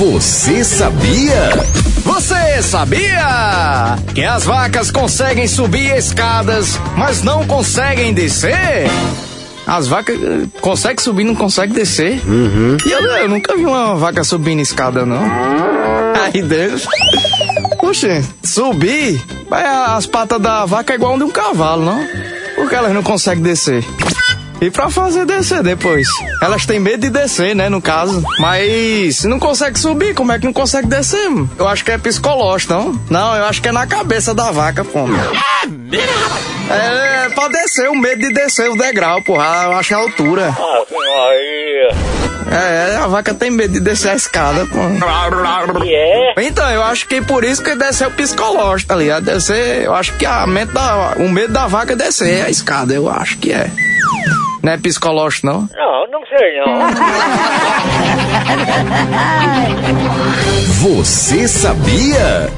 Você sabia? Você sabia que as vacas conseguem subir escadas, mas não conseguem descer? As vacas eh, conseguem subir, não conseguem descer. Uhum. E eu, eu nunca vi uma vaca subindo escada, não. Aí Deus. Oxe, subir, as patas da vaca é igual de um cavalo, não? Por que elas não conseguem descer? E pra fazer descer depois? Elas têm medo de descer, né, no caso. Mas se não consegue subir, como é que não consegue descer? mano? Eu acho que é psicológico, não? Não, eu acho que é na cabeça da vaca, pô. É, é pra descer, o medo de descer o degrau, porra. Eu acho a altura. É, a vaca tem medo de descer a escada, pô. Então, eu acho que por isso que descer o psicológico, tá ligado? Descer, eu acho que a mente da, o medo da vaca é descer a escada, eu acho que é. Não é psicológico, não? Não, não sei não. Você sabia?